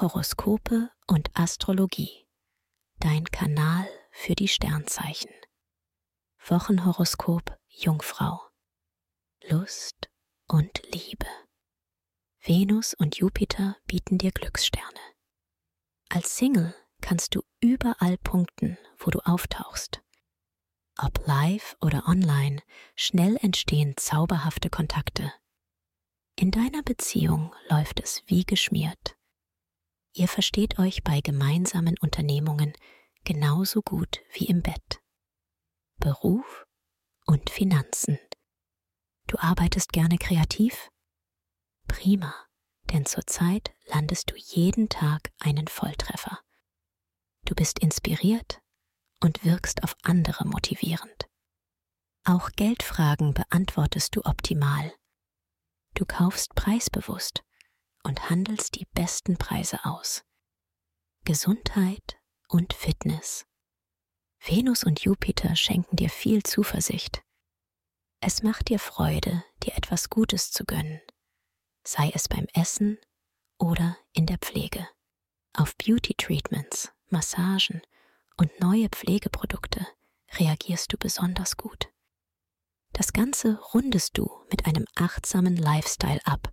Horoskope und Astrologie. Dein Kanal für die Sternzeichen. Wochenhoroskop Jungfrau. Lust und Liebe. Venus und Jupiter bieten dir Glückssterne. Als Single kannst du überall punkten, wo du auftauchst. Ob live oder online, schnell entstehen zauberhafte Kontakte. In deiner Beziehung läuft es wie geschmiert. Ihr versteht euch bei gemeinsamen Unternehmungen genauso gut wie im Bett. Beruf und Finanzen. Du arbeitest gerne kreativ? Prima, denn zurzeit landest du jeden Tag einen Volltreffer. Du bist inspiriert und wirkst auf andere motivierend. Auch Geldfragen beantwortest du optimal. Du kaufst preisbewusst und handelst die besten Preise aus. Gesundheit und Fitness. Venus und Jupiter schenken dir viel Zuversicht. Es macht dir Freude, dir etwas Gutes zu gönnen, sei es beim Essen oder in der Pflege. Auf Beauty Treatments, Massagen und neue Pflegeprodukte reagierst du besonders gut. Das Ganze rundest du mit einem achtsamen Lifestyle ab